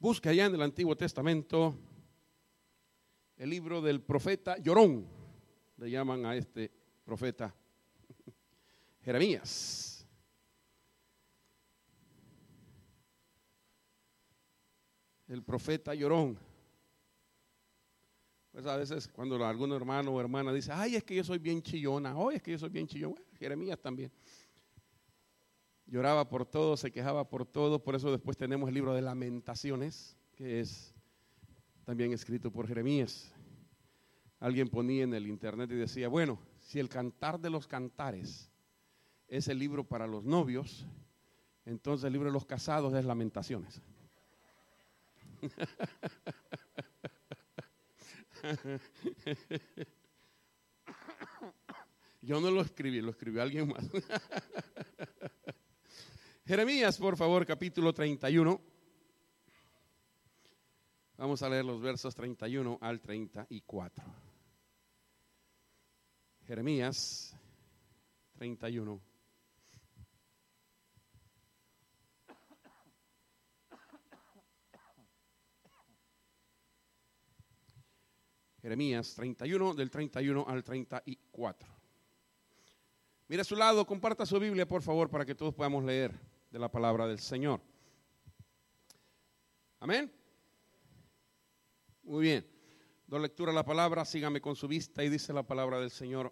Busca allá en el Antiguo Testamento el libro del profeta Llorón, le llaman a este profeta Jeremías. El profeta Llorón. Pues a veces cuando algún hermano o hermana dice, ay, es que yo soy bien chillona, hoy es que yo soy bien chillona, Jeremías también. Lloraba por todo, se quejaba por todo, por eso después tenemos el libro de lamentaciones, que es también escrito por Jeremías. Alguien ponía en el internet y decía, bueno, si el cantar de los cantares es el libro para los novios, entonces el libro de los casados es lamentaciones. Yo no lo escribí, lo escribió alguien más. Jeremías, por favor, capítulo 31. Vamos a leer los versos 31 al 34. Jeremías 31. Jeremías 31, del 31 al 34. Mira a su lado, comparta su Biblia, por favor, para que todos podamos leer de la palabra del Señor. Amén. Muy bien. Do lectura a la palabra, sígame con su vista y dice la palabra del Señor.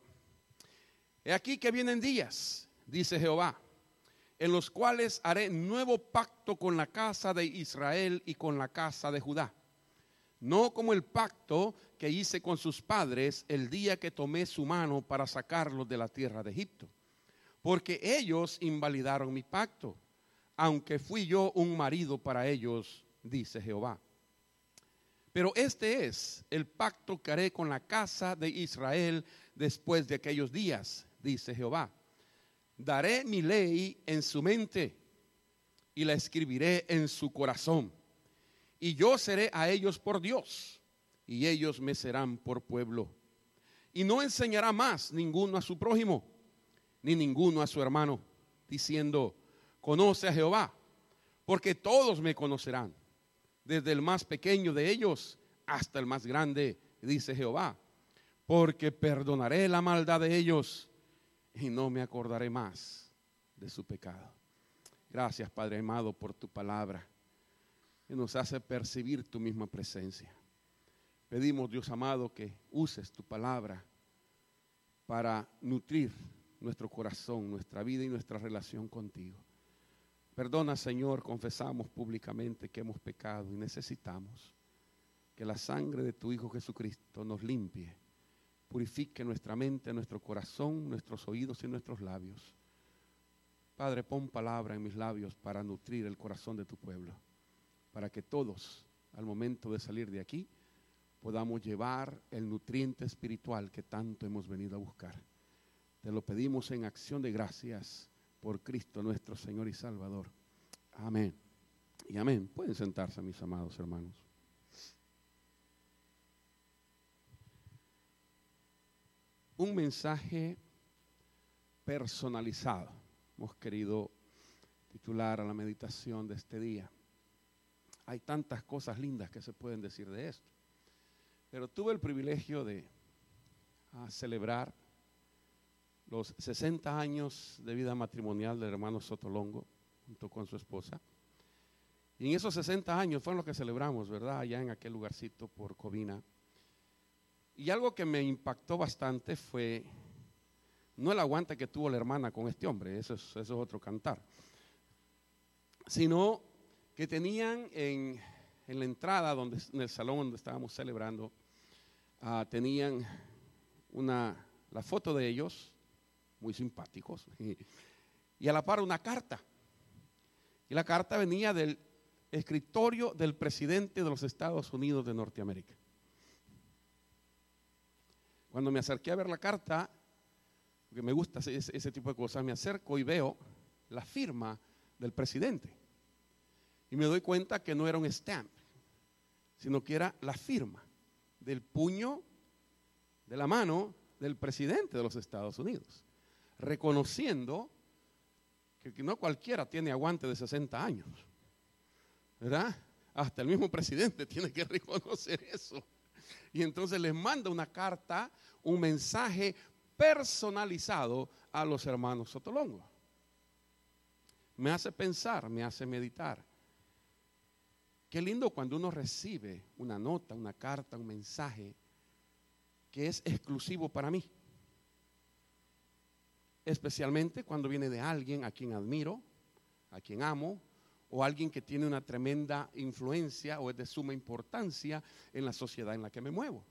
He aquí que vienen días, dice Jehová, en los cuales haré nuevo pacto con la casa de Israel y con la casa de Judá. No como el pacto que hice con sus padres el día que tomé su mano para sacarlos de la tierra de Egipto. Porque ellos invalidaron mi pacto aunque fui yo un marido para ellos, dice Jehová. Pero este es el pacto que haré con la casa de Israel después de aquellos días, dice Jehová. Daré mi ley en su mente y la escribiré en su corazón. Y yo seré a ellos por Dios y ellos me serán por pueblo. Y no enseñará más ninguno a su prójimo, ni ninguno a su hermano, diciendo, conoce a Jehová, porque todos me conocerán, desde el más pequeño de ellos hasta el más grande, dice Jehová, porque perdonaré la maldad de ellos y no me acordaré más de su pecado. Gracias, Padre amado, por tu palabra, que nos hace percibir tu misma presencia. Pedimos, Dios amado, que uses tu palabra para nutrir nuestro corazón, nuestra vida y nuestra relación contigo. Perdona, Señor, confesamos públicamente que hemos pecado y necesitamos que la sangre de tu Hijo Jesucristo nos limpie, purifique nuestra mente, nuestro corazón, nuestros oídos y nuestros labios. Padre, pon palabra en mis labios para nutrir el corazón de tu pueblo, para que todos, al momento de salir de aquí, podamos llevar el nutriente espiritual que tanto hemos venido a buscar. Te lo pedimos en acción de gracias por Cristo nuestro Señor y Salvador. Amén. Y amén. Pueden sentarse, mis amados hermanos. Un mensaje personalizado. Hemos querido titular a la meditación de este día. Hay tantas cosas lindas que se pueden decir de esto. Pero tuve el privilegio de ah, celebrar los 60 años de vida matrimonial del hermano Sotolongo, junto con su esposa. Y en esos 60 años fueron los que celebramos, ¿verdad? Allá en aquel lugarcito por Covina. Y algo que me impactó bastante fue, no el aguante que tuvo la hermana con este hombre, eso es, eso es otro cantar, sino que tenían en, en la entrada, donde, en el salón donde estábamos celebrando, uh, tenían una, la foto de ellos muy simpáticos. Y a la par una carta. Y la carta venía del escritorio del presidente de los Estados Unidos de Norteamérica. Cuando me acerqué a ver la carta, porque me gusta ese, ese tipo de cosas, me acerco y veo la firma del presidente. Y me doy cuenta que no era un stamp, sino que era la firma del puño, de la mano del presidente de los Estados Unidos, reconociendo que no cualquiera tiene aguante de 60 años, ¿verdad? Hasta el mismo presidente tiene que reconocer eso. Y entonces les manda una carta, un mensaje personalizado a los hermanos Sotolongo. Me hace pensar, me hace meditar. Qué lindo cuando uno recibe una nota, una carta, un mensaje que es exclusivo para mí. Especialmente cuando viene de alguien a quien admiro, a quien amo, o alguien que tiene una tremenda influencia o es de suma importancia en la sociedad en la que me muevo.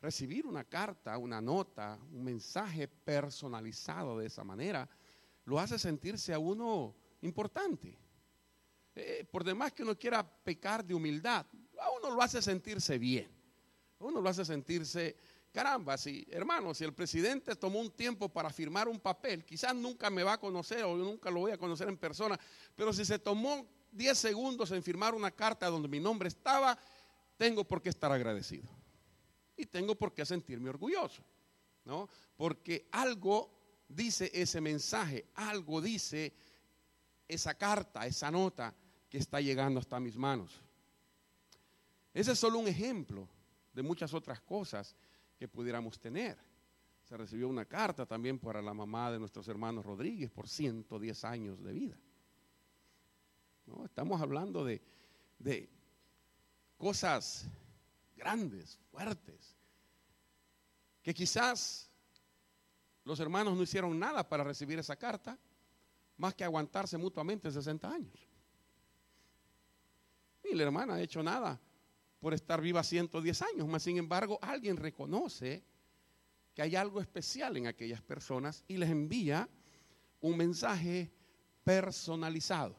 Recibir una carta, una nota, un mensaje personalizado de esa manera, lo hace sentirse a uno importante. Eh, por demás que uno quiera pecar de humildad, a uno lo hace sentirse bien. A uno lo hace sentirse, caramba, si, hermano, si el presidente tomó un tiempo para firmar un papel, quizás nunca me va a conocer o nunca lo voy a conocer en persona, pero si se tomó 10 segundos en firmar una carta donde mi nombre estaba, tengo por qué estar agradecido. Y tengo por qué sentirme orgulloso, ¿no? Porque algo dice ese mensaje, algo dice esa carta, esa nota que está llegando hasta mis manos. Ese es solo un ejemplo de muchas otras cosas que pudiéramos tener. Se recibió una carta también para la mamá de nuestros hermanos Rodríguez por 110 años de vida. ¿No? Estamos hablando de, de cosas grandes, fuertes, que quizás los hermanos no hicieron nada para recibir esa carta, más que aguantarse mutuamente 60 años. La hermana ha hecho nada por estar viva 110 años, más sin embargo alguien reconoce que hay algo especial en aquellas personas y les envía un mensaje personalizado.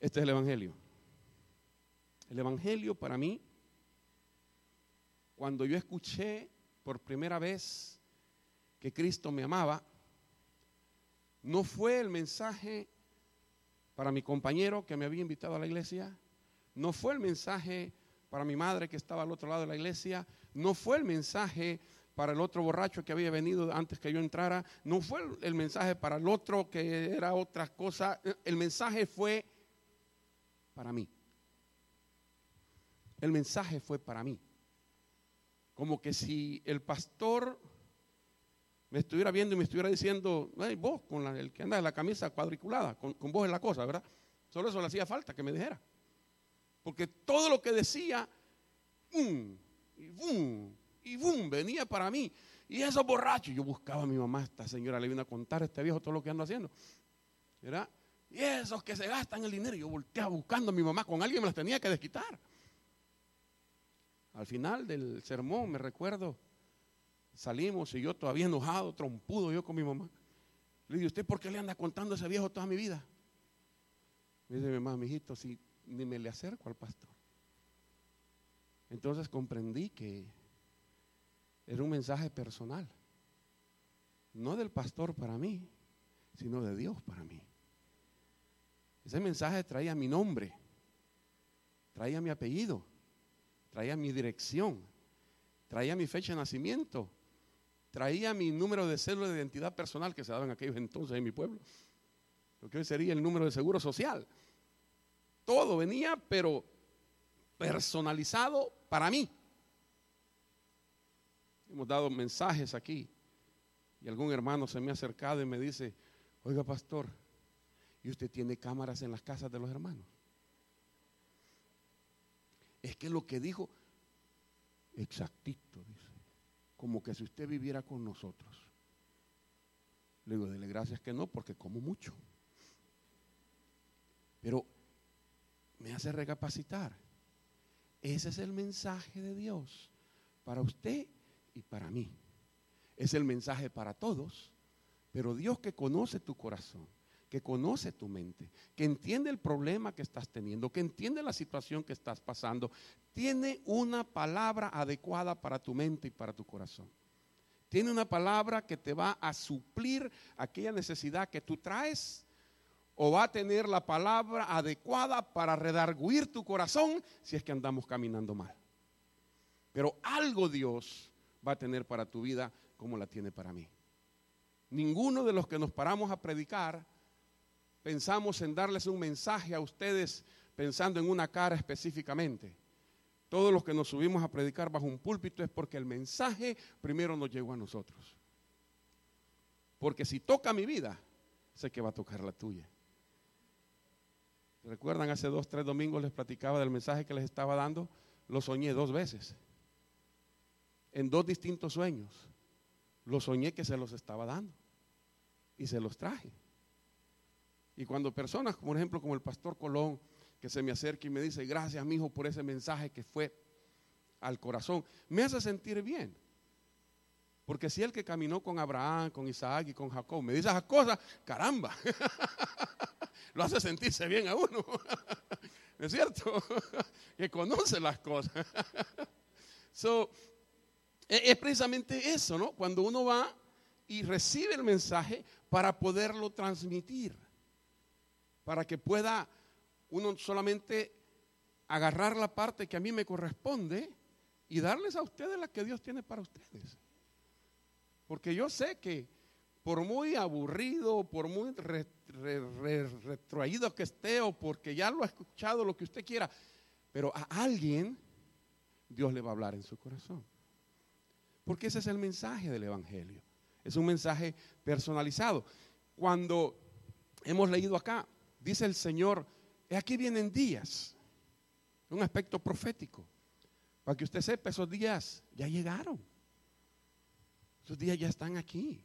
Este es el Evangelio. El Evangelio para mí, cuando yo escuché por primera vez que Cristo me amaba, no fue el mensaje para mi compañero que me había invitado a la iglesia, no fue el mensaje para mi madre que estaba al otro lado de la iglesia, no fue el mensaje para el otro borracho que había venido antes que yo entrara, no fue el mensaje para el otro que era otra cosa, el mensaje fue para mí. El mensaje fue para mí. Como que si el pastor me estuviera viendo y me estuviera diciendo, vos, con el que anda en la camisa cuadriculada, con, vos es la cosa, ¿verdad? Solo eso le hacía falta que me dijera. Porque todo lo que decía, ¡bum! y ¡bum! y ¡bum! venía para mí. Y esos borrachos, yo buscaba a mi mamá, esta señora le vino a contar a este viejo todo lo que ando haciendo. ¿Verdad? Y esos que se gastan el dinero, yo volteaba buscando a mi mamá, con alguien me las tenía que desquitar. Al final del sermón, me recuerdo, Salimos y yo todavía enojado, trompudo yo con mi mamá. Le dije, ¿usted por qué le anda contando a ese viejo toda mi vida? Me dice mi mamá, mi hijito, si ni me le acerco al pastor. Entonces comprendí que era un mensaje personal. No del pastor para mí, sino de Dios para mí. Ese mensaje traía mi nombre, traía mi apellido, traía mi dirección, traía mi fecha de nacimiento, traía mi número de cédula de identidad personal que se daba en aquellos entonces en mi pueblo, lo que hoy sería el número de seguro social. Todo venía, pero personalizado para mí. Hemos dado mensajes aquí y algún hermano se me ha acercado y me dice, oiga pastor, ¿y usted tiene cámaras en las casas de los hermanos? Es que lo que dijo, exactito, dice como que si usted viviera con nosotros. Le digo, dele gracias que no, porque como mucho. Pero me hace recapacitar. Ese es el mensaje de Dios para usted y para mí. Es el mensaje para todos, pero Dios que conoce tu corazón, que conoce tu mente, que entiende el problema que estás teniendo, que entiende la situación que estás pasando, tiene una palabra adecuada para tu mente y para tu corazón. Tiene una palabra que te va a suplir aquella necesidad que tú traes o va a tener la palabra adecuada para redarguir tu corazón si es que andamos caminando mal. Pero algo Dios va a tener para tu vida como la tiene para mí. Ninguno de los que nos paramos a predicar pensamos en darles un mensaje a ustedes pensando en una cara específicamente. Todos los que nos subimos a predicar bajo un púlpito es porque el mensaje primero nos llegó a nosotros. Porque si toca mi vida, sé que va a tocar la tuya. ¿Recuerdan? Hace dos, tres domingos les platicaba del mensaje que les estaba dando. Lo soñé dos veces. En dos distintos sueños. Lo soñé que se los estaba dando. Y se los traje. Y cuando personas, por ejemplo, como el pastor Colón, que se me acerca y me dice, gracias, mi hijo, por ese mensaje que fue al corazón, me hace sentir bien. Porque si el que caminó con Abraham, con Isaac y con Jacob me dice esas cosas, caramba, lo hace sentirse bien a uno. ¿Es cierto? que conoce las cosas. so, e, es precisamente eso, ¿no? Cuando uno va y recibe el mensaje para poderlo transmitir, para que pueda uno solamente agarrar la parte que a mí me corresponde y darles a ustedes la que Dios tiene para ustedes. Porque yo sé que por muy aburrido, por muy retroído que esté o porque ya lo ha escuchado, lo que usted quiera, pero a alguien Dios le va a hablar en su corazón. Porque ese es el mensaje del Evangelio. Es un mensaje personalizado. Cuando hemos leído acá, dice el Señor, aquí vienen días, un aspecto profético, para que usted sepa, esos días ya llegaron, esos días ya están aquí,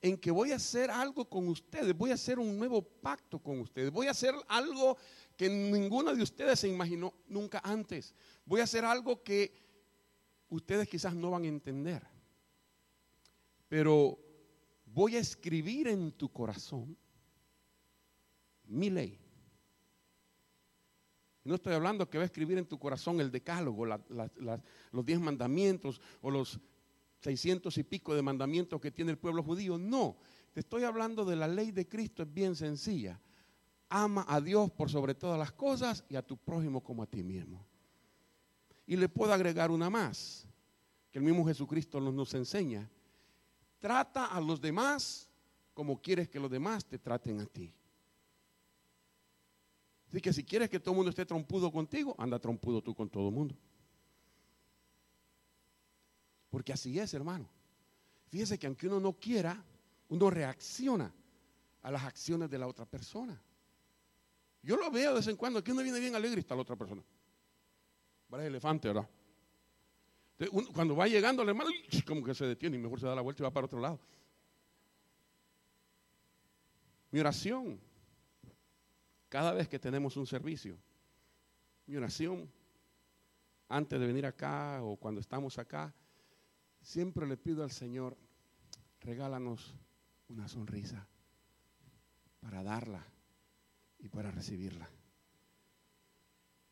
en que voy a hacer algo con ustedes, voy a hacer un nuevo pacto con ustedes, voy a hacer algo que ninguno de ustedes se imaginó nunca antes, voy a hacer algo que ustedes quizás no van a entender, pero voy a escribir en tu corazón mi ley no estoy hablando que va a escribir en tu corazón el decálogo, los diez mandamientos o los seiscientos y pico de mandamientos que tiene el pueblo judío. No, te estoy hablando de la ley de Cristo, es bien sencilla. Ama a Dios por sobre todas las cosas y a tu prójimo como a ti mismo. Y le puedo agregar una más, que el mismo Jesucristo nos, nos enseña. Trata a los demás como quieres que los demás te traten a ti. Así que si quieres que todo el mundo esté trompudo contigo, anda trompudo tú con todo mundo. Porque así es, hermano. Fíjese que aunque uno no quiera, uno reacciona a las acciones de la otra persona. Yo lo veo de vez en cuando, que uno viene bien alegre y está la otra persona. el elefante, ¿verdad? Cuando va llegando el hermano, como que se detiene y mejor se da la vuelta y va para otro lado. Mi oración cada vez que tenemos un servicio, mi oración, antes de venir acá o cuando estamos acá, siempre le pido al Señor, regálanos una sonrisa para darla y para recibirla.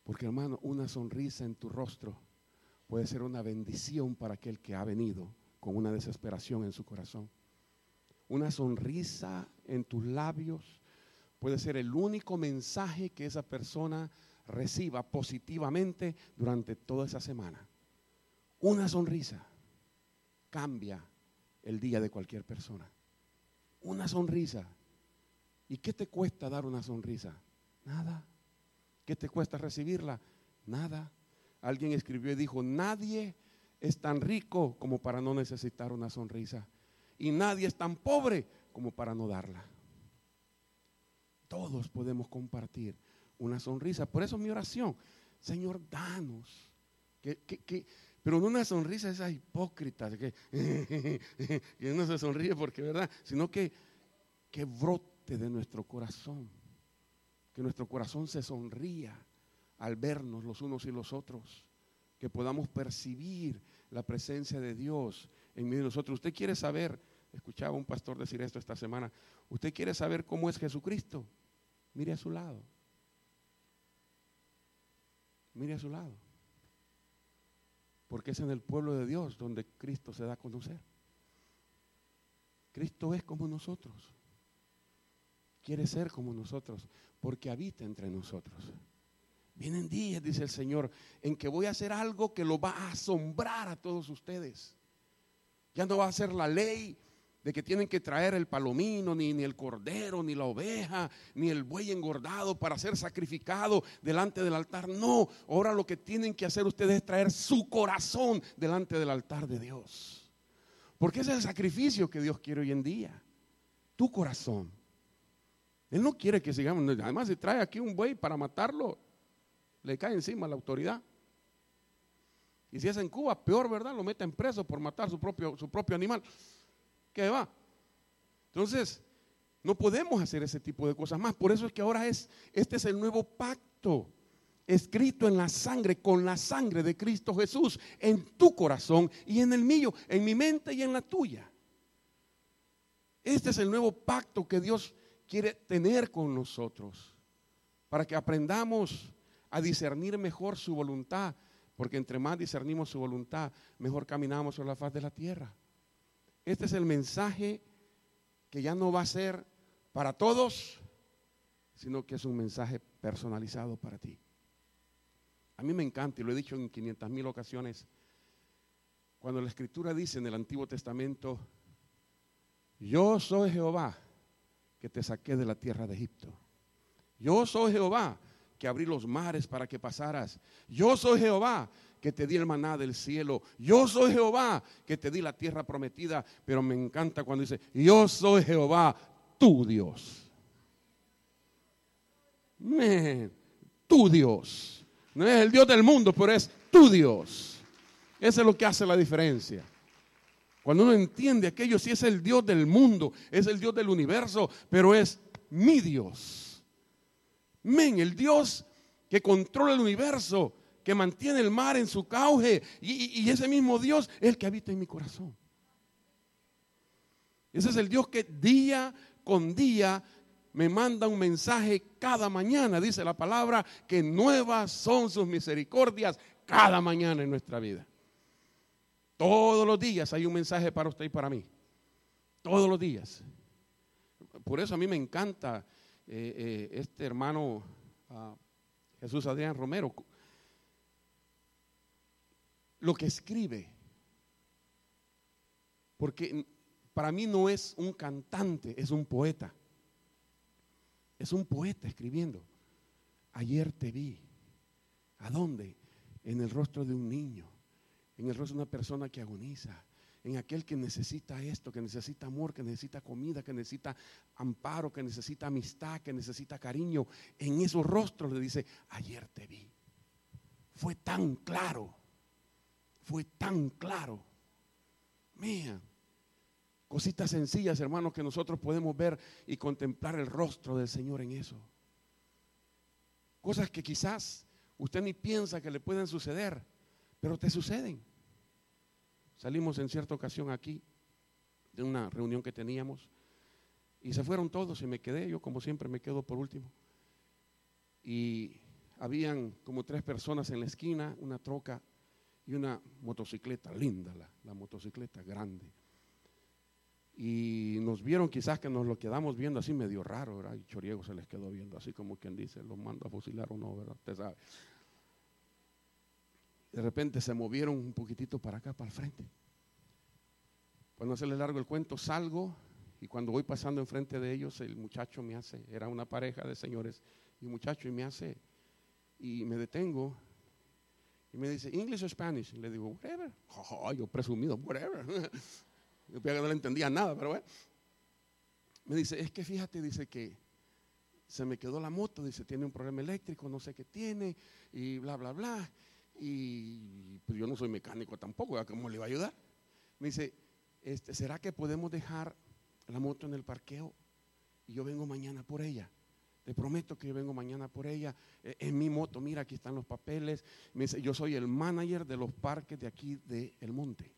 Porque hermano, una sonrisa en tu rostro puede ser una bendición para aquel que ha venido con una desesperación en su corazón. Una sonrisa en tus labios puede ser el único mensaje que esa persona reciba positivamente durante toda esa semana. Una sonrisa cambia el día de cualquier persona. Una sonrisa. ¿Y qué te cuesta dar una sonrisa? Nada. ¿Qué te cuesta recibirla? Nada. Alguien escribió y dijo, nadie es tan rico como para no necesitar una sonrisa. Y nadie es tan pobre como para no darla. Todos podemos compartir una sonrisa. Por eso mi oración, Señor, danos. Que, pero no una sonrisa esa hipócrita, que, que no se sonríe porque, ¿verdad? Sino que, que brote de nuestro corazón. Que nuestro corazón se sonría al vernos los unos y los otros. Que podamos percibir la presencia de Dios en medio de nosotros. Usted quiere saber Escuchaba un pastor decir esto esta semana. ¿Usted quiere saber cómo es Jesucristo? Mire a su lado. Mire a su lado. Porque es en el pueblo de Dios donde Cristo se da a conocer. Cristo es como nosotros. Quiere ser como nosotros porque habita entre nosotros. Vienen días, dice el Señor, en que voy a hacer algo que lo va a asombrar a todos ustedes. Ya no va a ser la ley de que tienen que traer el palomino, ni, ni, el cordero, ni la oveja, ni el buey engordado para ser sacrificado delante del altar. No, ahora lo que tienen que hacer ustedes es traer su corazón delante del altar de Dios. Porque ese es el sacrificio que Dios quiere hoy en día. Tu corazón. Él no quiere que sigamos. Además, si trae aquí un buey para matarlo, le cae encima la autoridad. Y si es en Cuba, peor, ¿verdad? Lo meten preso por matar su propio, su propio animal. ¿Qué va? Entonces, no podemos hacer ese tipo de cosas más. Por eso es que ahora es, este es el nuevo pacto escrito en la sangre, con la sangre de Cristo Jesús, en tu corazón y en el mío, en mi mente y en la tuya. Este es el nuevo pacto que Dios quiere tener con nosotros, para que aprendamos a discernir mejor su voluntad, porque entre más discernimos su voluntad, mejor caminamos sobre la faz de la tierra. Este es el mensaje que ya no va a ser para todos, sino que es un mensaje personalizado para ti. A mí me encanta, y lo he dicho en 500 mil ocasiones, cuando la escritura dice en el Antiguo Testamento, yo soy Jehová que te saqué de la tierra de Egipto. Yo soy Jehová que abrí los mares para que pasaras. Yo soy Jehová que te di el maná del cielo. Yo soy Jehová que te di la tierra prometida. Pero me encanta cuando dice, yo soy Jehová, tu Dios. tu Dios. No es el Dios del mundo, pero es tu Dios. Eso es lo que hace la diferencia. Cuando uno entiende aquello, si es el Dios del mundo, es el Dios del universo, pero es mi Dios. Men, el Dios que controla el universo, que mantiene el mar en su cauce, y, ese mismo Dios es el que habita en mi corazón. Ese es el Dios que día con día me manda un mensaje cada mañana, dice la palabra, que nuevas son sus misericordias cada mañana en nuestra vida. Todos los días hay un mensaje para usted y para mí. Todos los días. Por eso a mí me encanta eh, eh, este hermano ah, Jesús Adrián Romero. Lo que escribe. Porque para mí no es un cantante, es un poeta. Es un poeta escribiendo. Ayer te vi. ¿A dónde? En el rostro de un niño, en el rostro de una persona que agoniza, en aquel que necesita esto, que necesita amor, que necesita comida, que necesita amparo, que necesita amistad, que necesita cariño. En esos rostros le dice, ayer te vi. Fue tan claro, fue tan claro. Mía, Cositas sencillas, hermanos, que nosotros podemos ver y contemplar el rostro del Señor en eso. Cosas que quizás usted ni piensa que le pueden suceder, pero te suceden. Salimos en cierta ocasión aquí de una reunión que teníamos y se fueron todos y me quedé, yo como siempre me quedo por último. Y habían como tres personas en la esquina, una troca y una motocicleta, linda la, la motocicleta, grande. Y nos vieron quizás que nos lo quedamos viendo así medio raro, ¿verdad? Y Choriego se les quedó viendo así como quien dice, los mando a fusilar o no, ¿verdad? Usted sabe. De repente se movieron un poquitito para acá, para el frente. Cuando no se les largo el cuento, salgo y cuando voy pasando enfrente de ellos, el muchacho me hace, era una pareja de señores, y un muchacho y me hace, y me detengo me dice, English o Spanish. Y le digo, whatever. yo presumido, whatever. Yo no le entendía nada, pero bueno. Me dice, es que fíjate, dice que se me quedó la moto, dice, tiene un problema eléctrico, no sé qué tiene, y bla, bla, bla. Y pues yo no soy mecánico tampoco, ¿cómo le va a ayudar? Me dice, este, ¿será que podemos dejar la moto en el parqueo? Y yo vengo mañana por ella. Te prometo que yo vengo mañana por ella. Eh, en mi moto, mira, aquí están los papeles. Me dice, yo soy el manager de los parques de aquí de El Monte.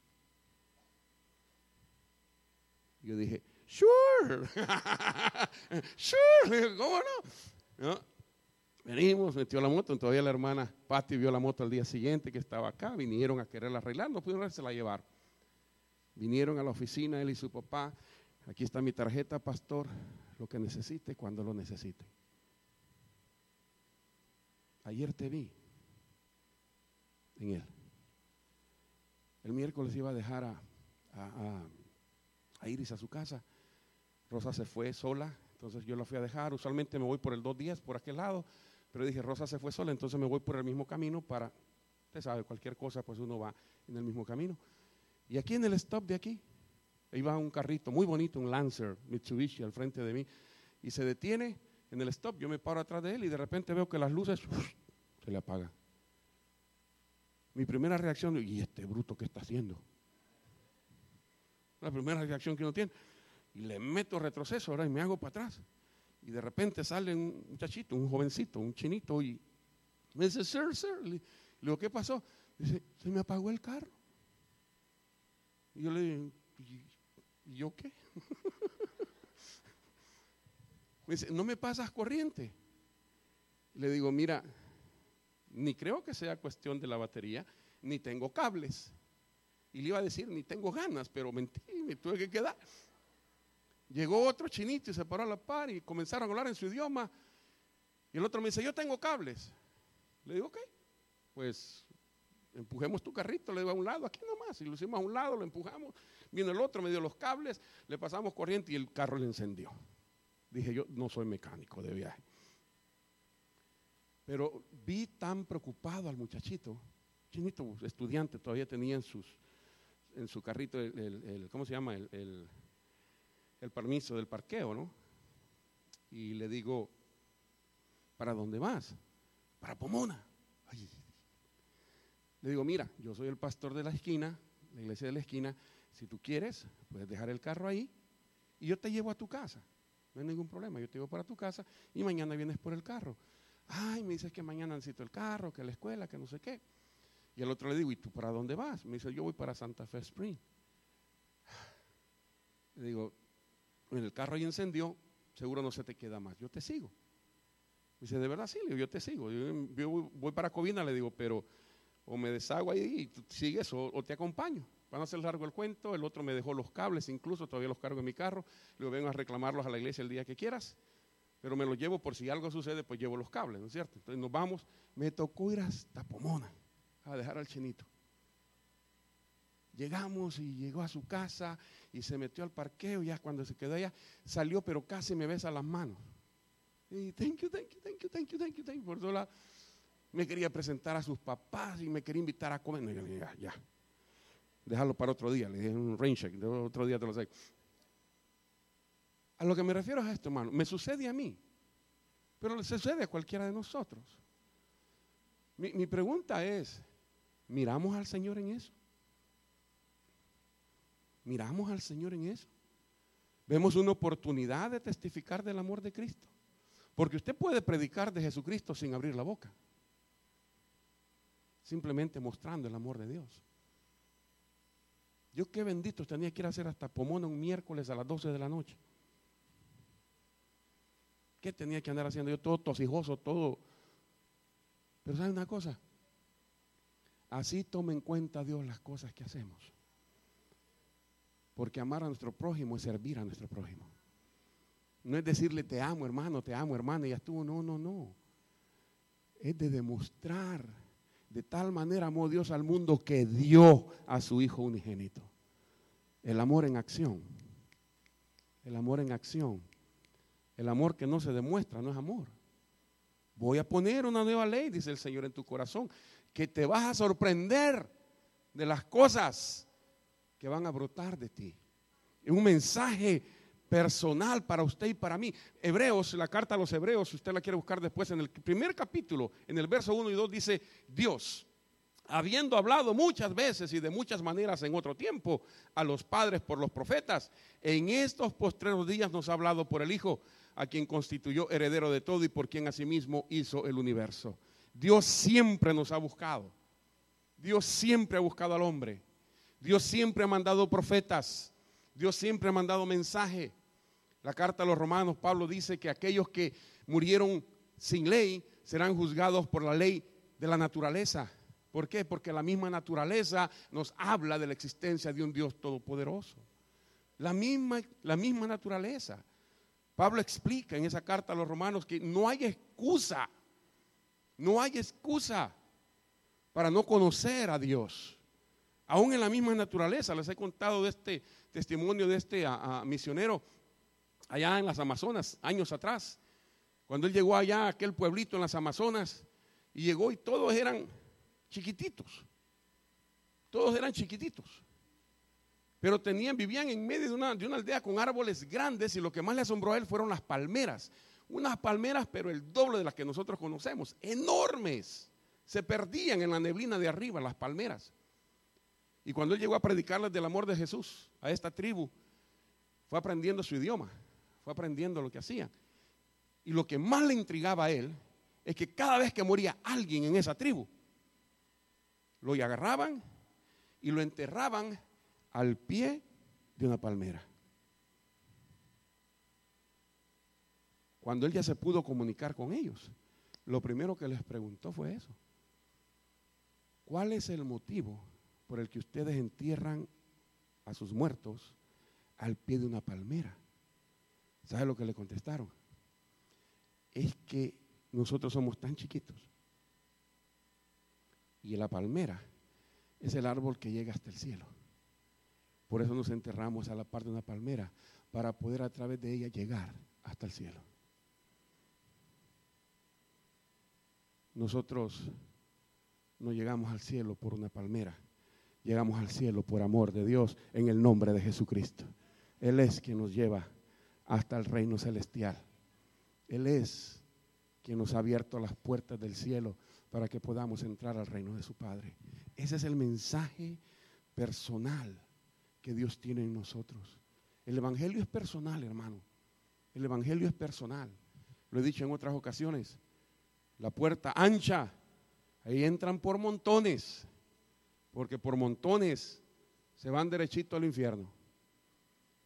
Yo dije, sure, sure, ¿cómo no? Venimos, metió la moto, todavía la hermana Patti vio la moto al día siguiente que estaba acá, vinieron a quererla arreglar, no pudieron la llevar. Vinieron a la oficina él y su papá, aquí está mi tarjeta, pastor, lo que necesite cuando lo necesite. Ayer te vi en él. El miércoles iba a dejar a Iris a su casa. Rosa se fue sola, entonces yo la fui a dejar. Usualmente me voy por el dos días por aquel lado, pero dije, Rosa se fue sola, entonces me voy por el mismo camino para, usted sabe, cualquier cosa, pues uno va en el mismo camino. Y aquí en el stop de aquí, iba un carrito muy bonito, un Lancer Mitsubishi al frente de mí, y se detiene en el stop, yo me paro atrás de él y de repente veo que las luces se le apagan. Mi primera reacción, ¿y este bruto qué está haciendo? La primera reacción que uno tiene. Y le meto retroceso ahora y me hago para atrás. Y de repente sale un muchachito, un jovencito, un chinito y me dice, sir, sir. Le digo, ¿qué pasó? Dice, se me apagó el carro. Y yo le digo, ¿y yo qué? me dice, no me pasas corriente. Le digo, mira, ni creo que sea cuestión de la batería, ni tengo cables. Y le iba a decir, ni tengo ganas, pero mentí, me tuve que quedar. Llegó otro chinito y se paró a la par y comenzaron a hablar en su idioma. Y el otro me dice, yo tengo cables. Le digo, ok, pues empujemos tu carrito, le digo a un lado, aquí nomás. Y lo hicimos a un lado, lo empujamos. Vino el otro, me dio los cables, le pasamos corriente y el carro le encendió. Dije, yo no soy mecánico de viaje. Pero vi tan preocupado al muchachito, chinito, estudiante, todavía tenía en, sus, en su carrito el, ¿cómo se llama? El, permiso del parqueo, ¿no? Y le digo, ¿para dónde vas? Para Pomona. Le digo, mira, yo soy el pastor de la esquina, la iglesia de la esquina, si tú quieres, puedes dejar el carro ahí y yo te llevo a tu casa. No hay ningún problema, yo te llevo para tu casa y mañana vienes por el carro. Ay, me dices que mañana necesito el carro, que la escuela, que no sé qué. Y al otro le digo, ¿y tú para dónde vas? Me dice, yo voy para Santa Fe Spring. Le digo, en el carro ahí encendió, seguro no se te queda más, yo te sigo. Me dice, ¿de verdad sí? Le yo te sigo. Yo, voy para Covina, le digo, pero o me deshago ahí y tú sigues o, te acompaño. Van a hacer largo el cuento, el otro me dejó los cables, incluso todavía los cargo en mi carro. Le digo, vengo a reclamarlos a la iglesia el día que quieras pero me lo llevo por si algo sucede, pues llevo los cables, ¿no es cierto? Entonces nos vamos, me tocó ir hasta Pomona a dejar al chinito. Llegamos y llegó a su casa y se metió al parqueo, ya cuando se quedó allá, salió, pero casi me besa las manos. Y thank you, thank you, thank you, thank you, thank you, thank you. Por toda me quería presentar a sus papás y me quería invitar a comer. No, dije, ya, ya. Déjalo para otro día. Le dije un rain check, otro día te lo sé. A lo que me refiero es esto, hermano. Me sucede a mí, pero le sucede a cualquiera de nosotros. Mi, pregunta es, ¿miramos al Señor en eso? ¿Miramos al Señor en eso? Vemos una oportunidad de testificar del amor de Cristo. Porque usted puede predicar de Jesucristo sin abrir la boca. Simplemente mostrando el amor de Dios. Yo qué bendito tenía que ir a hacer hasta Pomona un miércoles a las 12 de la noche. ¿Qué tenía que andar haciendo yo? Todo tosijoso, todo. Pero ¿sabe una cosa? Así toma en cuenta Dios las cosas que hacemos. Porque amar a nuestro prójimo es servir a nuestro prójimo. No es decirle te amo hermano, te amo hermana y ya estuvo. No, no, no. Es de demostrar de tal manera amó Dios al mundo que dio a su Hijo unigénito. El amor en acción. El amor en acción. El amor que no se demuestra no es amor. Voy a poner una nueva ley, dice el Señor, en tu corazón, que te vas a sorprender de las cosas que van a brotar de ti. Es un mensaje personal para usted y para mí. Hebreos, la carta a los Hebreos, si usted la quiere buscar después, en el primer capítulo, en el verso 1 y 2 dice, Dios, habiendo hablado muchas veces y de muchas maneras en otro tiempo a los padres por los profetas, en estos postreros días nos ha hablado por el Hijo a quien constituyó heredero de todo y por quien asimismo hizo el universo. Dios siempre nos ha buscado. Dios siempre ha buscado al hombre. Dios siempre ha mandado profetas. Dios siempre ha mandado mensaje. La carta a los romanos, Pablo dice que aquellos que murieron sin ley serán juzgados por la ley de la naturaleza. ¿Por qué? Porque la misma naturaleza nos habla de la existencia de un Dios todopoderoso. La misma, la misma naturaleza. Pablo explica en esa carta a los romanos que no hay excusa, no hay excusa para no conocer a Dios. Aún en la misma naturaleza, les he contado de este testimonio de este misionero allá en las Amazonas, años atrás, cuando él llegó allá a aquel pueblito en las Amazonas, y llegó y todos eran chiquititos, todos eran chiquititos, pero tenían, vivían en medio de una, de una aldea con árboles grandes y lo que más le asombró a él fueron las palmeras, unas palmeras pero el doble de las que nosotros conocemos, enormes, se perdían en la neblina de arriba las palmeras. Y cuando él llegó a predicarles del amor de Jesús a esta tribu, fue aprendiendo su idioma, fue aprendiendo lo que hacían. Y lo que más le intrigaba a él es que cada vez que moría alguien en esa tribu, lo agarraban y lo enterraban al pie de una palmera. Cuando él ya se pudo comunicar con ellos, lo primero que les preguntó fue eso. ¿Cuál es el motivo por el que ustedes entierran a sus muertos al pie de una palmera. ¿Sabe lo que le contestaron? Es que nosotros somos tan chiquitos. Y la palmera es el árbol que llega hasta el cielo. Por eso nos enterramos a la parte de una palmera, para poder a través de ella llegar hasta el cielo. Nosotros no llegamos al cielo por una palmera llegamos al cielo por amor de Dios en el nombre de Jesucristo. Él es quien nos lleva hasta el reino celestial. Él es quien nos ha abierto las puertas del cielo para que podamos entrar al reino de su Padre. Ese es el mensaje personal que Dios tiene en nosotros. El Evangelio es personal, hermano. El Evangelio es personal. Lo he dicho en otras ocasiones. La puerta ancha, ahí entran por montones porque por montones se van derechito al infierno.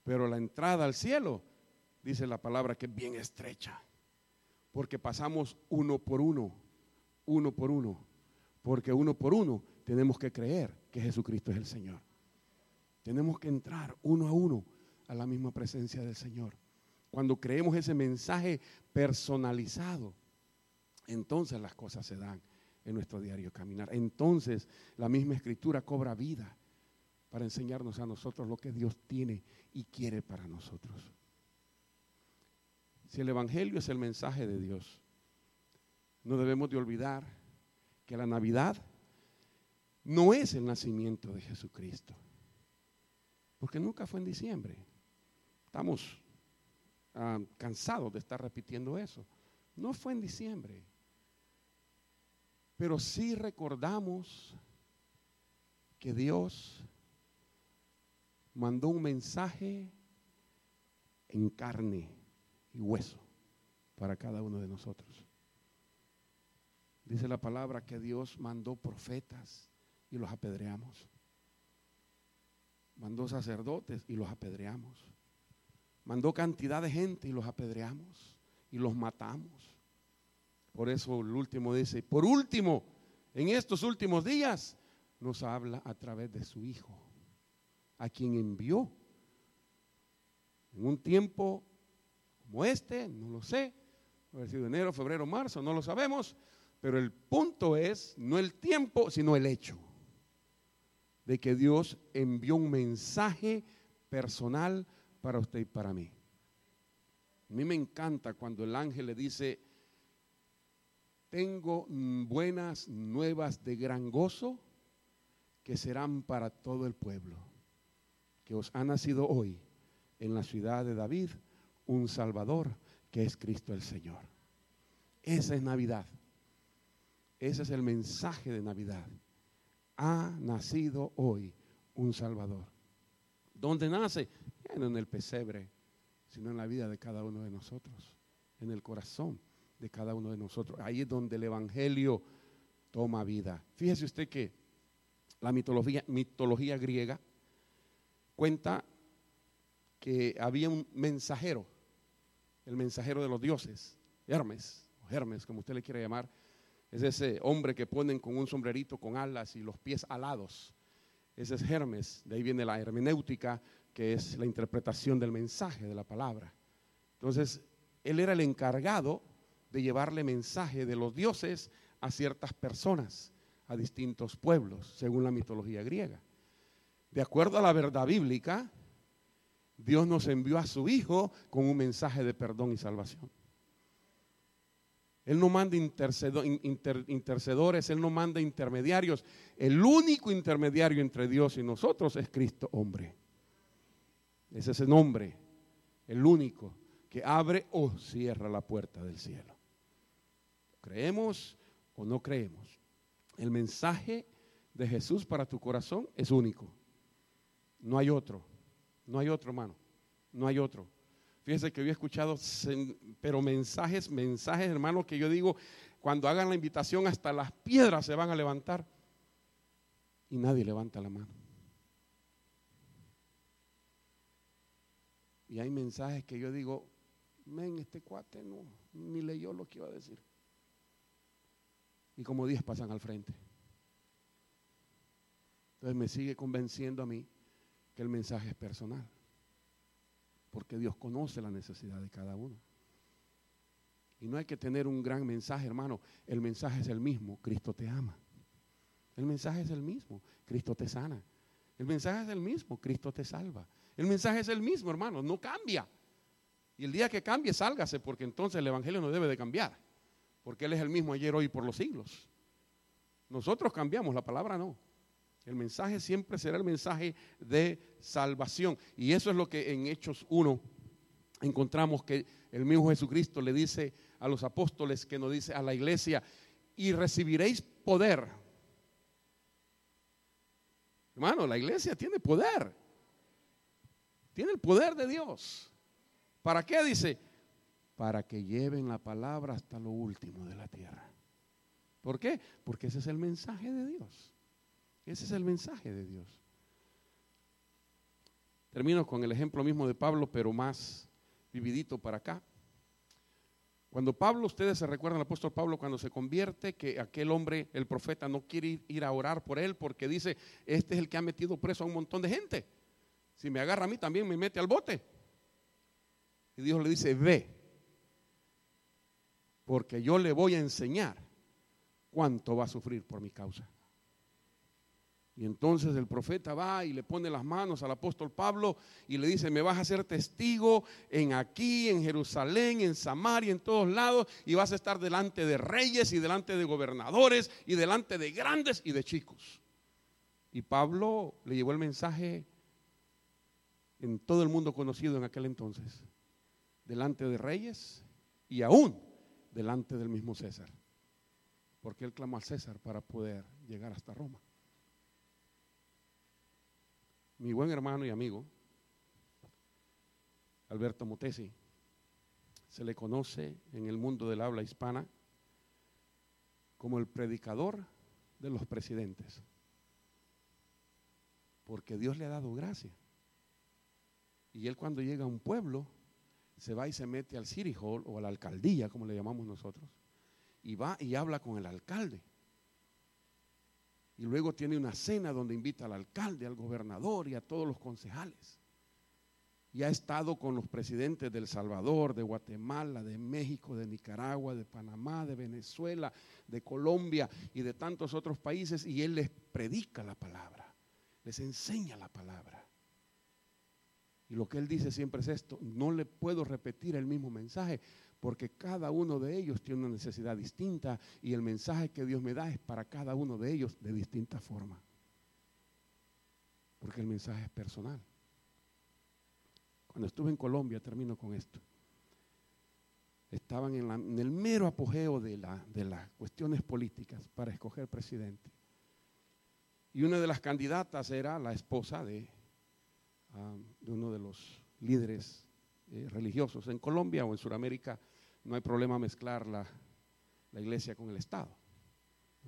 Pero la entrada al cielo, dice la palabra, que es bien estrecha, porque pasamos uno por uno, uno por uno, porque uno por uno tenemos que creer que Jesucristo es el Señor. Tenemos que entrar uno a uno a la misma presencia del Señor. Cuando creemos ese mensaje personalizado, entonces las cosas se dan en nuestro diario caminar. Entonces la misma escritura cobra vida para enseñarnos a nosotros lo que Dios tiene y quiere para nosotros. Si el Evangelio es el mensaje de Dios, no debemos de olvidar que la Navidad no es el nacimiento de Jesucristo, porque nunca fue en diciembre. Estamos ah, cansados de estar repitiendo eso. No fue en diciembre. Pero sí recordamos que Dios mandó un mensaje en carne y hueso para cada uno de nosotros. Dice la palabra que Dios mandó profetas y los apedreamos. Mandó sacerdotes y los apedreamos. Mandó cantidad de gente y los apedreamos y los matamos. Por eso el último dice, por último, en estos últimos días nos habla a través de su Hijo, a quien envió. En un tiempo como este, no lo sé, haber sido enero, febrero, marzo, no lo sabemos, pero el punto es no el tiempo, sino el hecho de que Dios envió un mensaje personal para usted y para mí. A mí me encanta cuando el ángel le dice, tengo buenas nuevas de gran gozo que serán para todo el pueblo, que os ha nacido hoy en la ciudad de David un Salvador que es Cristo el Señor. Esa es Navidad. Ese es el mensaje de Navidad. Ha nacido hoy un Salvador. ¿Dónde nace? no en el pesebre, sino en la vida de cada uno de nosotros, en el corazón de cada uno de nosotros. Ahí es donde el Evangelio toma vida. Fíjese usted que la mitología, mitología griega cuenta que había un mensajero, el mensajero de los dioses, Hermes, Hermes, como usted le quiere llamar, es ese hombre que ponen con un sombrerito con alas y los pies alados. Ese es Hermes, de ahí viene la hermenéutica, que es la interpretación del mensaje de la palabra. Entonces, él era el encargado de llevarle mensaje de los dioses a ciertas personas, a distintos pueblos, según la mitología griega. De acuerdo a la verdad bíblica, Dios nos envió a su Hijo con un mensaje de perdón y salvación. Él no manda intercedores, Él no manda intermediarios. El único intermediario entre Dios y nosotros es Cristo hombre. Es ese nombre, el único que abre o cierra la puerta del cielo. ¿Creemos o no creemos? El mensaje de Jesús para tu corazón es único. No hay otro. No hay otro, hermano. No hay otro. Fíjese que yo he escuchado, pero mensajes, mensajes, hermano, que yo digo, cuando hagan la invitación, hasta las piedras se van a levantar y nadie levanta la mano. Y hay mensajes que yo digo, men, este cuate no, ni leyó lo que iba a decir. Y como diez pasan al frente. Entonces me sigue convenciendo a mí que el mensaje es personal. Porque Dios conoce la necesidad de cada uno. Y no hay que tener un gran mensaje, hermano. El mensaje es el mismo. Cristo te ama. El mensaje es el mismo. Cristo te sana. El mensaje es el mismo. Cristo te salva. El mensaje es el mismo, hermano. No cambia. Y el día que cambie, sálgase, porque entonces el Evangelio no debe de cambiar. Porque Él es el mismo ayer, hoy por los siglos. Nosotros cambiamos, la palabra no. El mensaje siempre será el mensaje de salvación. Y eso es lo que en Hechos 1 encontramos que el mismo Jesucristo le dice a los apóstoles, que nos dice a la iglesia, y recibiréis poder. Hermano, la iglesia tiene poder. Tiene el poder de Dios. ¿Para qué? Dice, para que lleven la palabra hasta lo último de la tierra. ¿Por qué? Porque ese es el mensaje de Dios. Ese es el mensaje de Dios. Termino con el ejemplo mismo de Pablo, pero más vividito para acá. Cuando Pablo, ustedes se recuerdan al apóstol Pablo cuando se convierte, que aquel hombre, el profeta, no quiere ir, a orar por él porque dice, este es el que ha metido preso a un montón de gente. Si me agarra a mí, también me mete al bote. Y Dios le dice, ve, porque yo le voy a enseñar cuánto va a sufrir por mi causa. Y entonces el profeta va y le pone las manos al apóstol Pablo y le dice, me vas a ser testigo en aquí, en Jerusalén, en Samaria, en todos lados, y vas a estar delante de reyes y delante de gobernadores y delante de grandes y de chicos. Y Pablo le llevó el mensaje en todo el mundo conocido en aquel entonces, delante de reyes y aún delante del mismo César, porque él clamó al César para poder llegar hasta Roma mi buen hermano y amigo, Alberto Mutesi, se le conoce en el mundo del habla hispana como el predicador de los presidentes, porque Dios le ha dado gracia. Y él cuando llega a un pueblo, se va y se mete al city hall o a la alcaldía, como le llamamos nosotros, y va y habla con el alcalde y luego tiene una cena donde invita al alcalde, al gobernador y a todos los concejales. Y ha estado con los presidentes de El Salvador, de Guatemala, de México, de Nicaragua, de Panamá, de Venezuela, de Colombia y de tantos otros países. Y él les predica la palabra, les enseña la palabra. Y lo que él dice siempre es esto, no le puedo repetir el mismo mensaje porque cada uno de ellos tiene una necesidad distinta y el mensaje que Dios me da es para cada uno de ellos de distinta forma. Porque el mensaje es personal. Cuando estuve en Colombia, termino con esto, estaban en, el mero apogeo de, las cuestiones políticas para escoger presidente. Y una de las candidatas era la esposa de, ah, uno de los líderes eh, religiosos en Colombia o en Sudamérica no hay problema mezclar la, iglesia con el Estado.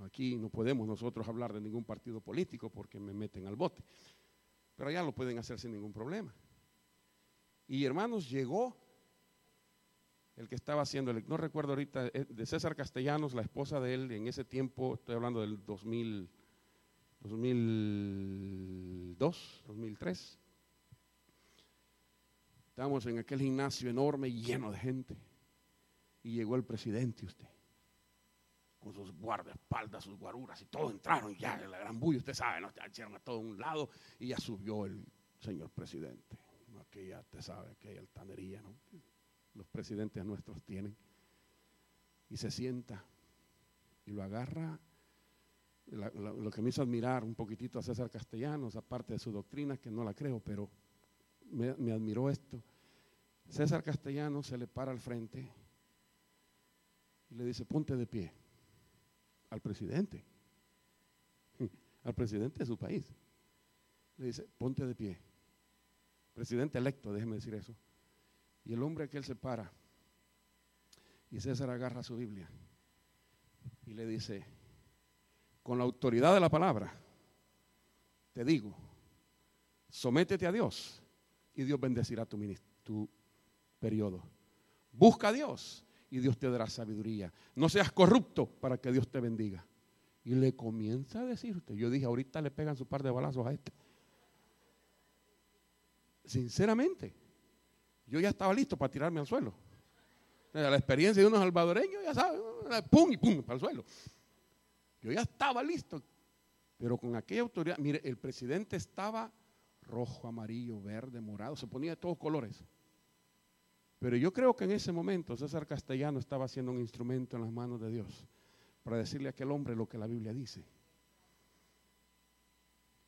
Aquí no podemos nosotros hablar de ningún partido político porque me meten al bote. Pero allá lo pueden hacer sin ningún problema. Y hermanos, llegó el que estaba haciendo, no recuerdo ahorita, eh, de César Castellanos, la esposa de él, en ese tiempo, estoy hablando del 2000, 2002, 2003. Estábamos en aquel gimnasio enorme lleno de gente y llegó el presidente usted. con sus guardaespaldas, sus guaruras y todo entraron ya en la gran bulla, usted sabe, ¿no? echaron a todo un lado y ya subió el señor presidente. Aquella, usted sabe, aquella altanería, ¿no? Los presidentes nuestros tienen. Y se sienta y lo agarra. lo que me hizo admirar un poquitito a César Castellanos, aparte de su doctrina, que no la creo, pero me, admiró esto. César Castellanos se le para al frente y le dice, ponte de pie al presidente, al presidente de su país. Le dice, ponte de pie. Presidente electo, déjeme decir eso. Y el hombre que él se para, y César agarra su Biblia y le dice, con la autoridad de la palabra, te digo, sométete a Dios y Dios bendecirá tu, tu periodo. Busca a Dios y Dios te dará sabiduría. No seas corrupto para que Dios te bendiga. Y le comienza a decirte, yo dije, ahorita le pegan su par de balazos a este. Sinceramente, yo ya estaba listo para tirarme al suelo. La experiencia de unos salvadoreños, ya sabes, pum y pum, para el suelo. Yo ya estaba listo, pero con aquella autoridad, mire, el presidente estaba rojo, amarillo, verde, morado, se ponía de todos colores. Pero yo creo que en ese momento César Castellano estaba haciendo un instrumento en las manos de Dios para decirle a aquel hombre lo que la Biblia dice.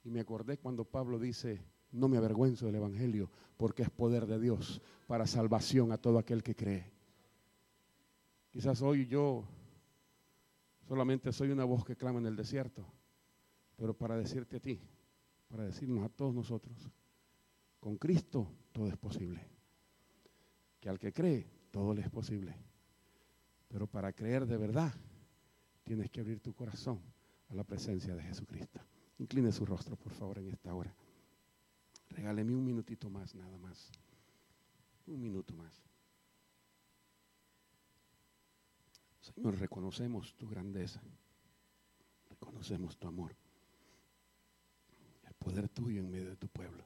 Y me acordé cuando Pablo dice, no me avergüenzo del Evangelio porque es poder de Dios para salvación a todo aquel que cree. Quizás hoy yo solamente soy una voz que clama en el desierto, pero para decirte a ti, para decirnos a todos nosotros, con Cristo todo es posible que al que cree todo le es posible. Pero para creer de verdad, tienes que abrir tu corazón a la presencia de Jesucristo. Incline su rostro, por favor, en esta hora. Regáleme un minutito más, nada más. Un minuto más. Señor, reconocemos tu grandeza. Reconocemos tu amor. Poder tuyo en medio de tu pueblo.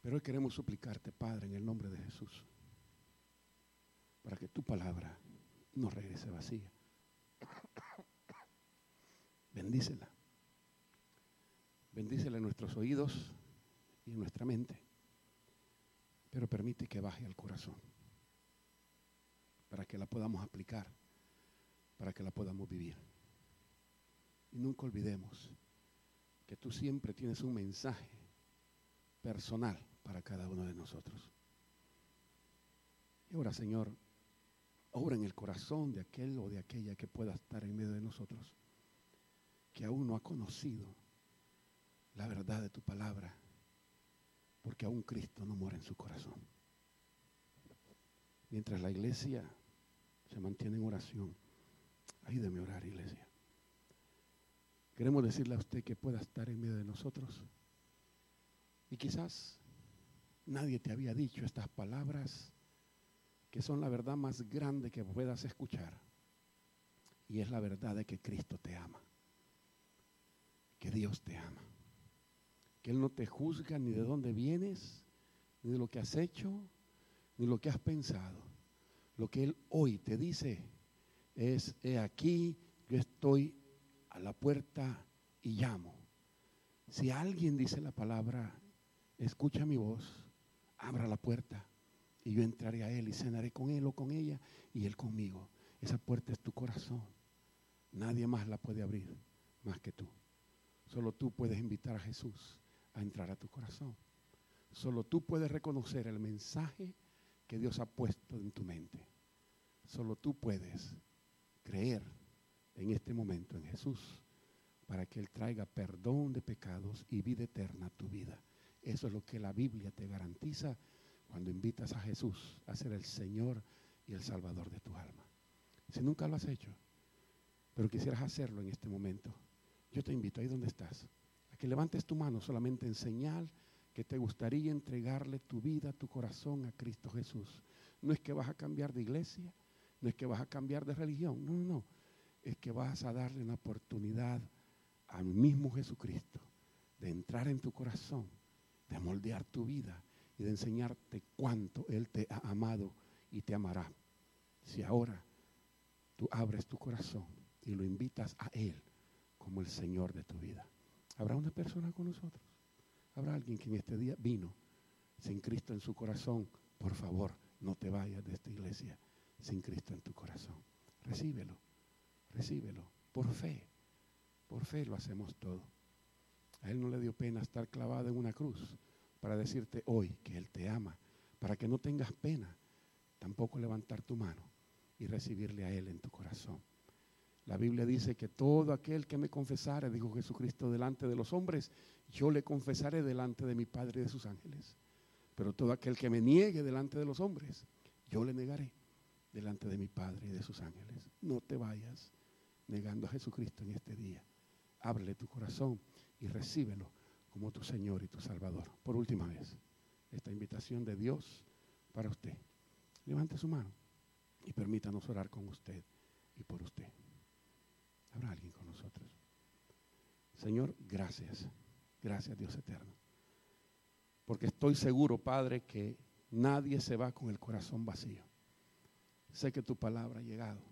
Pero hoy queremos suplicarte, Padre, en el nombre de Jesús, para que tu palabra no regrese vacía. Bendícela. Bendícela en nuestros oídos y en nuestra mente. Pero permite que baje al corazón. Para que la podamos aplicar. Para que la podamos vivir. Y nunca olvidemos que tú siempre tienes un mensaje personal para cada uno de nosotros. Y ahora, Señor, obra en el corazón de aquel o de aquella que pueda estar en medio de nosotros, que aún no ha conocido la verdad de tu palabra, porque aún Cristo no mora en su corazón. Mientras la iglesia se mantiene en oración, ayúdeme a orar, iglesia. Queremos decirle a usted que pueda estar en medio de nosotros y quizás Nadie te había dicho estas palabras que son la verdad más grande que puedas escuchar. Y es la verdad de que Cristo te ama. Que Dios te ama. Que Él no te juzga ni de dónde vienes, ni de lo que has hecho, ni lo que has pensado. Lo que Él hoy te dice es, he aquí, yo estoy a la puerta y llamo. Si alguien dice la palabra, escucha mi voz abra la puerta y yo entraré a Él y cenaré con Él o con ella y Él conmigo. Esa puerta es tu corazón. Nadie más la puede abrir más que tú. Solo tú puedes invitar a Jesús a entrar a tu corazón. Solo tú puedes reconocer el mensaje que Dios ha puesto en tu mente. Solo tú puedes creer en este momento en Jesús para que Él traiga perdón de pecados y vida eterna a tu vida. Eso es lo que la Biblia te garantiza cuando invitas a Jesús a ser el Señor y el Salvador de tu alma. Si nunca lo has hecho, pero quisieras hacerlo en este momento, yo te invito ahí donde estás, a que levantes tu mano solamente en señal que te gustaría entregarle tu vida, tu corazón a Cristo Jesús. No es que vas a cambiar de iglesia, no es que vas a cambiar de religión, no, no, no. Es que vas a darle una oportunidad al mismo Jesucristo de entrar en tu corazón de moldear tu vida y de enseñarte cuánto Él te ha amado y te amará. Si ahora tú abres tu corazón y lo invitas a Él como el Señor de tu vida. ¿Habrá una persona con nosotros? ¿Habrá alguien que en este día vino sin Cristo en su corazón? Por favor, no te vayas de esta iglesia sin Cristo en tu corazón. Recíbelo, recíbelo, por fe. Por fe lo hacemos todo. A Él no le dio pena estar clavado en una cruz para decirte hoy que Él te ama, para que no tengas pena, tampoco levantar tu mano y recibirle a Él en tu corazón. La Biblia dice que todo aquel que me confesare, dijo Jesucristo, delante de los hombres, yo le confesaré delante de mi Padre y de sus ángeles. Pero todo aquel que me niegue delante de los hombres, yo le negaré delante de mi Padre y de sus ángeles. No te vayas negando a Jesucristo en este día. Ábrele tu corazón y recíbelo como tu Señor y tu Salvador. Por última vez, esta invitación de Dios para usted. Levante su mano y permítanos orar con usted y por usted. Habrá alguien con nosotros. Señor, gracias. Gracias Dios eterno. Porque estoy seguro, Padre, que nadie se va con el corazón vacío. Sé que tu palabra ha llegado.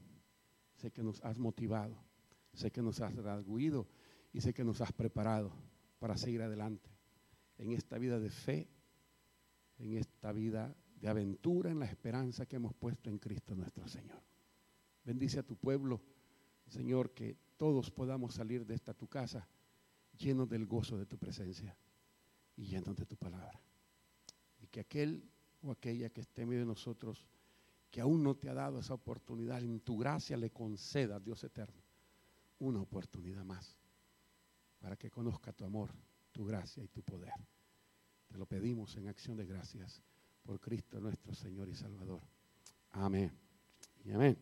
Sé que nos has motivado. Sé que nos has redarguido y sé que nos has preparado para seguir adelante en esta vida de fe, en esta vida de aventura, en la esperanza que hemos puesto en Cristo nuestro Señor. Bendice a tu pueblo, Señor, que todos podamos salir de esta tu casa llenos del gozo de tu presencia y llenos de tu palabra. Y que aquel o aquella que esté en medio de nosotros, que aún no te ha dado esa oportunidad, en tu gracia le conceda, Dios eterno, una oportunidad más para que conozca tu amor, tu gracia y tu poder. Te lo pedimos en acción de gracias por Cristo nuestro Señor y Salvador. Amén. Y amén.